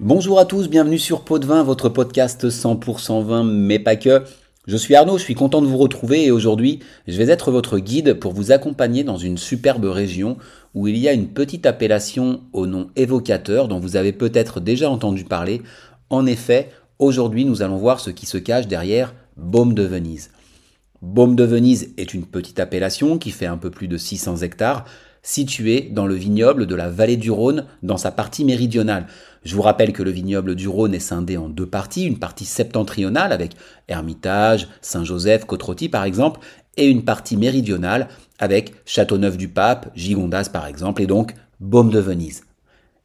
Bonjour à tous, bienvenue sur Pot de Vin, votre podcast 100% vin, mais pas que. Je suis Arnaud, je suis content de vous retrouver et aujourd'hui, je vais être votre guide pour vous accompagner dans une superbe région où il y a une petite appellation au nom évocateur dont vous avez peut-être déjà entendu parler. En effet, aujourd'hui, nous allons voir ce qui se cache derrière Baume de Venise. Baume de Venise est une petite appellation qui fait un peu plus de 600 hectares, située dans le vignoble de la vallée du Rhône dans sa partie méridionale. Je vous rappelle que le vignoble du Rhône est scindé en deux parties, une partie septentrionale avec Hermitage, Saint-Joseph, Côte-Rôtie par exemple, et une partie méridionale avec Châteauneuf-du-Pape, Gigondas par exemple, et donc Baume de Venise.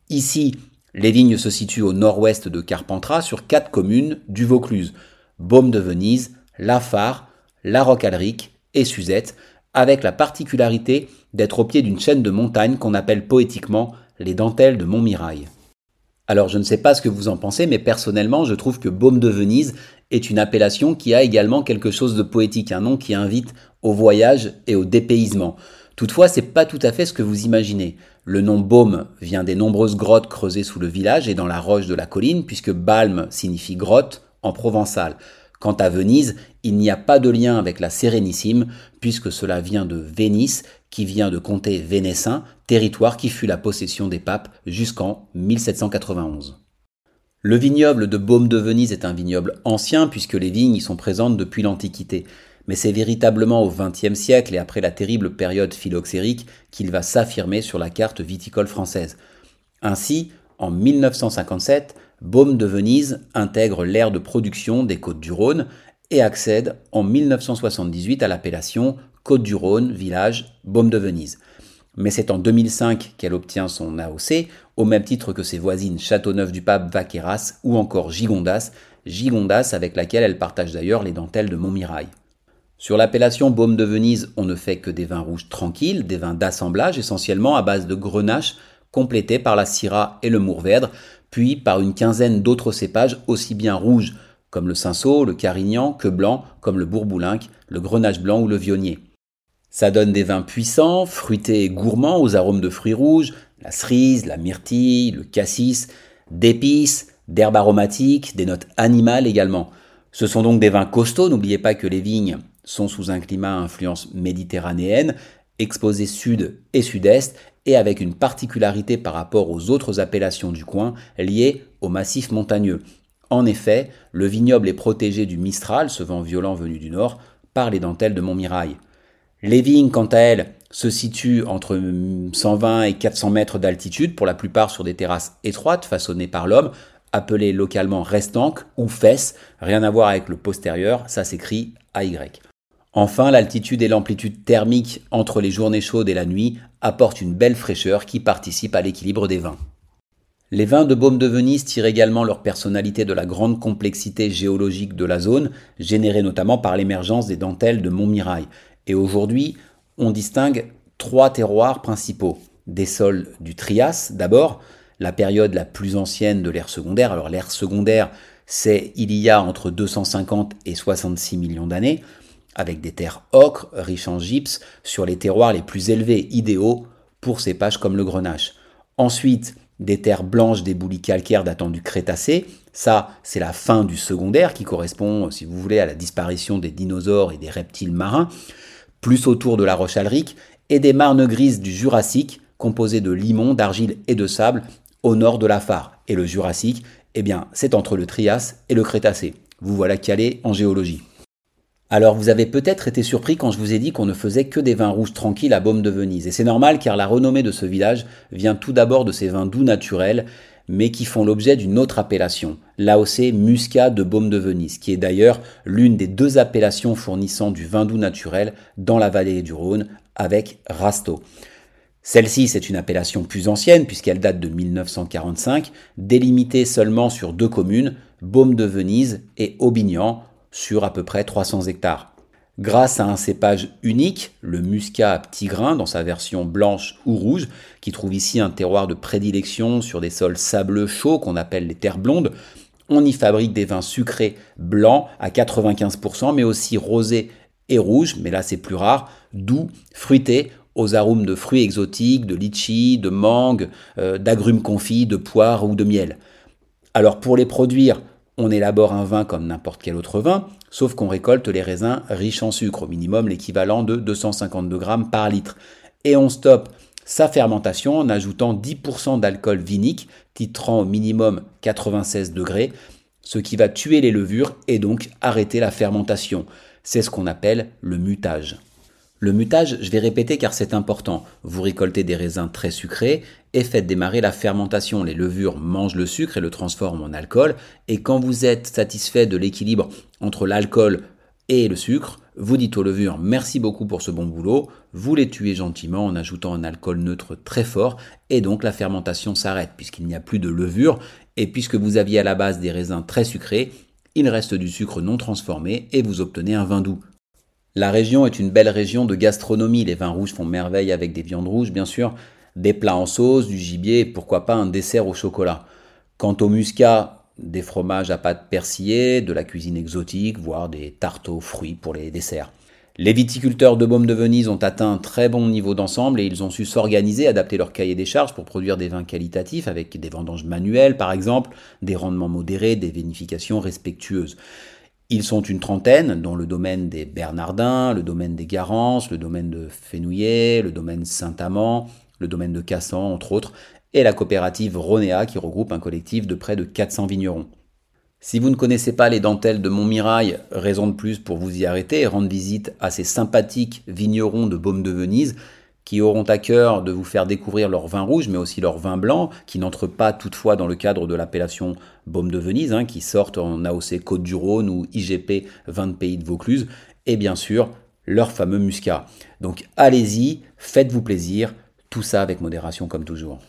Ici, les vignes se situent au nord-ouest de Carpentras sur quatre communes du Vaucluse, Baume de Venise, Lafare, La Roque-Alric et Suzette, avec la particularité d'être au pied d'une chaîne de montagnes qu'on appelle poétiquement les dentelles de Montmirail. Alors je ne sais pas ce que vous en pensez, mais personnellement je trouve que Baume de Venise est une appellation qui a également quelque chose de poétique, un nom qui invite au voyage et au dépaysement. Toutefois, c'est pas tout à fait ce que vous imaginez. Le nom Baume vient des nombreuses grottes creusées sous le village et dans la roche de la colline, puisque Balme signifie grotte en provençal. Quant à Venise, il n'y a pas de lien avec la Sérénissime, puisque cela vient de Vénice, qui vient de comté vénessin, territoire qui fut la possession des papes jusqu'en 1791. Le vignoble de Baume de Venise est un vignoble ancien, puisque les vignes y sont présentes depuis l'Antiquité. Mais c'est véritablement au XXe siècle et après la terrible période phylloxérique qu'il va s'affirmer sur la carte viticole française. Ainsi, en 1957, Baume de Venise intègre l'aire de production des Côtes du Rhône et accède en 1978 à l'appellation Côte du Rhône, village Baume de Venise. Mais c'est en 2005 qu'elle obtient son AOC, au même titre que ses voisines Châteauneuf-du-Pape, Vaqueras ou encore Gigondas, Gigondas avec laquelle elle partage d'ailleurs les dentelles de Montmirail. Sur l'appellation Baume de Venise, on ne fait que des vins rouges tranquilles, des vins d'assemblage essentiellement à base de grenache, complétés par la syrah et le mourvèdre, puis par une quinzaine d'autres cépages aussi bien rouges comme le cinsault, le carignan, que blanc comme le bourboulinque, le grenache blanc ou le vionnier. Ça donne des vins puissants, fruités et gourmands aux arômes de fruits rouges, la cerise, la myrtille, le cassis, d'épices, d'herbes aromatiques, des notes animales également. Ce sont donc des vins costauds, n'oubliez pas que les vignes sont sous un climat à influence méditerranéenne, exposés sud et sud-est, et avec une particularité par rapport aux autres appellations du coin liées au massif montagneux. En effet, le vignoble est protégé du Mistral, ce vent violent venu du nord, par les dentelles de Montmirail. Les vignes, quant à elles, se situent entre 120 et 400 mètres d'altitude, pour la plupart sur des terrasses étroites façonnées par l'homme, appelées localement restanques ou fesses, rien à voir avec le postérieur, ça s'écrit AY. Enfin, l'altitude et l'amplitude thermique entre les journées chaudes et la nuit apportent une belle fraîcheur qui participe à l'équilibre des vins. Les vins de Baume de Venise tirent également leur personnalité de la grande complexité géologique de la zone, générée notamment par l'émergence des dentelles de Montmirail. Et aujourd'hui, on distingue trois terroirs principaux. Des sols du Trias, d'abord, la période la plus ancienne de l'ère secondaire. Alors l'ère secondaire, c'est il y a entre 250 et 66 millions d'années avec des terres ocres, riches en gypse, sur les terroirs les plus élevés, idéaux pour cépages comme le grenache. Ensuite, des terres blanches d'éboulis calcaires datant du Crétacé. Ça, c'est la fin du secondaire qui correspond, si vous voulez, à la disparition des dinosaures et des reptiles marins, plus autour de la roche alrique, et des marnes grises du Jurassique, composées de limon, d'argile et de sable, au nord de la Phare. Et le Jurassique, eh bien, c'est entre le Trias et le Crétacé. Vous voilà calé en géologie. Alors vous avez peut-être été surpris quand je vous ai dit qu'on ne faisait que des vins rouges tranquilles à Baume de Venise. Et c'est normal car la renommée de ce village vient tout d'abord de ces vins doux naturels, mais qui font l'objet d'une autre appellation, l'AOC Muscat de Baume de Venise, qui est d'ailleurs l'une des deux appellations fournissant du vin doux naturel dans la vallée du Rhône avec Rasto. Celle-ci, c'est une appellation plus ancienne puisqu'elle date de 1945, délimitée seulement sur deux communes, Baume de Venise et Aubignan, sur à peu près 300 hectares. Grâce à un cépage unique, le muscat à petits grains dans sa version blanche ou rouge, qui trouve ici un terroir de prédilection sur des sols sableux chauds qu'on appelle les terres blondes, on y fabrique des vins sucrés blancs à 95%, mais aussi rosés et rouges, mais là c'est plus rare, doux, fruités, aux arômes de fruits exotiques, de litchi, de mangue, euh, d'agrumes confits, de poire ou de miel. Alors pour les produire, on élabore un vin comme n'importe quel autre vin, sauf qu'on récolte les raisins riches en sucre, au minimum l'équivalent de 252 grammes par litre. Et on stoppe sa fermentation en ajoutant 10% d'alcool vinique, titrant au minimum 96 degrés, ce qui va tuer les levures et donc arrêter la fermentation. C'est ce qu'on appelle le mutage. Le mutage, je vais répéter car c'est important. Vous récoltez des raisins très sucrés et faites démarrer la fermentation. Les levures mangent le sucre et le transforment en alcool. Et quand vous êtes satisfait de l'équilibre entre l'alcool et le sucre, vous dites aux levures merci beaucoup pour ce bon boulot, vous les tuez gentiment en ajoutant un alcool neutre très fort et donc la fermentation s'arrête puisqu'il n'y a plus de levure et puisque vous aviez à la base des raisins très sucrés, il reste du sucre non transformé et vous obtenez un vin doux. La région est une belle région de gastronomie, les vins rouges font merveille avec des viandes rouges bien sûr, des plats en sauce, du gibier pourquoi pas un dessert au chocolat. Quant au muscat, des fromages à pâte persillée, de la cuisine exotique, voire des tartes aux fruits pour les desserts. Les viticulteurs de Baume de Venise ont atteint un très bon niveau d'ensemble et ils ont su s'organiser, adapter leur cahier des charges pour produire des vins qualitatifs avec des vendanges manuelles par exemple, des rendements modérés, des vinifications respectueuses. Ils sont une trentaine, dont le domaine des Bernardins, le domaine des Garences, le domaine de Fenouillet, le domaine Saint-Amand, le domaine de Cassan, entre autres, et la coopérative Ronéa qui regroupe un collectif de près de 400 vignerons. Si vous ne connaissez pas les dentelles de Montmirail, raison de plus pour vous y arrêter et rendre visite à ces sympathiques vignerons de Baume de Venise qui auront à cœur de vous faire découvrir leur vin rouge, mais aussi leur vin blanc, qui n'entrent pas toutefois dans le cadre de l'appellation Baume de Venise, hein, qui sortent en AOC Côte du Rhône ou IGP 20 pays de Vaucluse, et bien sûr leur fameux muscat. Donc allez-y, faites-vous plaisir, tout ça avec modération comme toujours.